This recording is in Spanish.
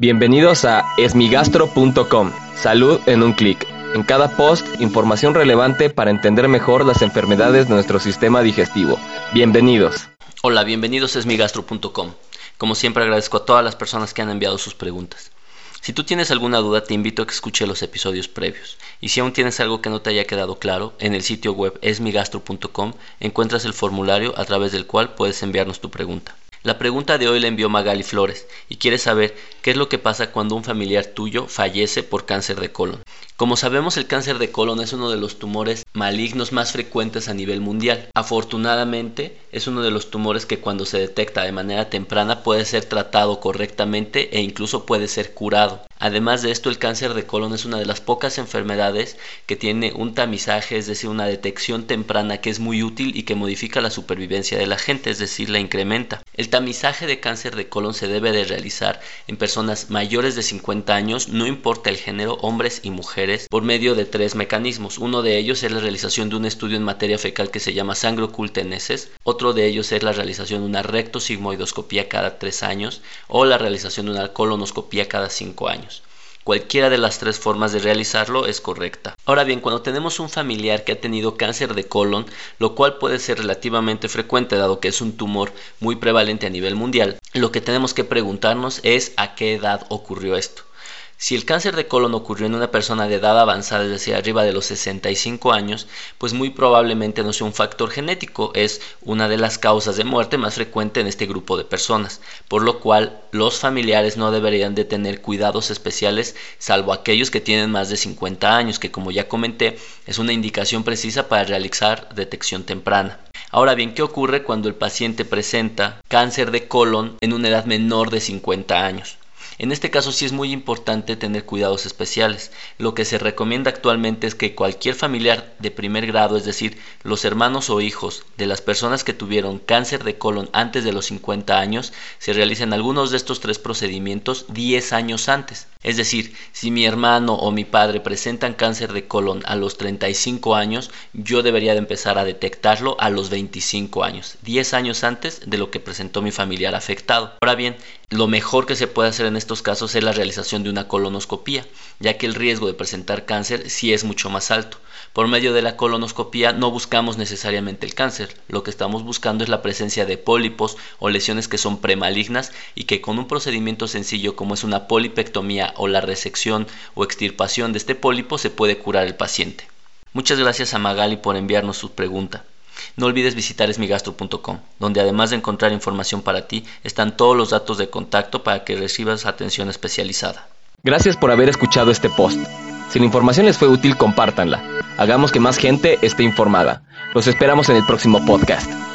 Bienvenidos a esmigastro.com. Salud en un clic. En cada post, información relevante para entender mejor las enfermedades de nuestro sistema digestivo. Bienvenidos. Hola, bienvenidos a esmigastro.com. Como siempre agradezco a todas las personas que han enviado sus preguntas. Si tú tienes alguna duda, te invito a que escuche los episodios previos. Y si aún tienes algo que no te haya quedado claro, en el sitio web esmigastro.com encuentras el formulario a través del cual puedes enviarnos tu pregunta. La pregunta de hoy la envió Magali Flores y quiere saber qué es lo que pasa cuando un familiar tuyo fallece por cáncer de colon. Como sabemos, el cáncer de colon es uno de los tumores malignos más frecuentes a nivel mundial. Afortunadamente, es uno de los tumores que cuando se detecta de manera temprana puede ser tratado correctamente e incluso puede ser curado. Además de esto, el cáncer de colon es una de las pocas enfermedades que tiene un tamizaje, es decir, una detección temprana que es muy útil y que modifica la supervivencia de la gente, es decir, la incrementa. El tamizaje de cáncer de colon se debe de realizar en personas mayores de 50 años, no importa el género, hombres y mujeres por medio de tres mecanismos. Uno de ellos es la realización de un estudio en materia fecal que se llama sangre oculta en. Otro de ellos es la realización de una rectosigmoidoscopía cada tres años o la realización de una colonoscopía cada cinco años. Cualquiera de las tres formas de realizarlo es correcta. Ahora bien, cuando tenemos un familiar que ha tenido cáncer de colon, lo cual puede ser relativamente frecuente dado que es un tumor muy prevalente a nivel mundial, lo que tenemos que preguntarnos es a qué edad ocurrió esto. Si el cáncer de colon ocurrió en una persona de edad avanzada, es decir, arriba de los 65 años, pues muy probablemente no sea un factor genético, es una de las causas de muerte más frecuente en este grupo de personas, por lo cual los familiares no deberían de tener cuidados especiales, salvo aquellos que tienen más de 50 años, que como ya comenté, es una indicación precisa para realizar detección temprana. Ahora bien, ¿qué ocurre cuando el paciente presenta cáncer de colon en una edad menor de 50 años? En este caso sí es muy importante tener cuidados especiales. Lo que se recomienda actualmente es que cualquier familiar de primer grado, es decir, los hermanos o hijos de las personas que tuvieron cáncer de colon antes de los 50 años, se realicen algunos de estos tres procedimientos 10 años antes. Es decir, si mi hermano o mi padre presentan cáncer de colon a los 35 años, yo debería de empezar a detectarlo a los 25 años, 10 años antes de lo que presentó mi familiar afectado. Ahora bien, lo mejor que se puede hacer en estos casos es la realización de una colonoscopía, ya que el riesgo de presentar cáncer sí es mucho más alto. Por medio de la colonoscopía no buscamos necesariamente el cáncer, lo que estamos buscando es la presencia de pólipos o lesiones que son premalignas y que con un procedimiento sencillo como es una polipectomía o la resección o extirpación de este pólipo se puede curar el paciente. Muchas gracias a Magali por enviarnos su pregunta. No olvides visitar esmigastro.com, donde además de encontrar información para ti, están todos los datos de contacto para que recibas atención especializada. Gracias por haber escuchado este post. Si la información les fue útil, compártanla. Hagamos que más gente esté informada. Los esperamos en el próximo podcast.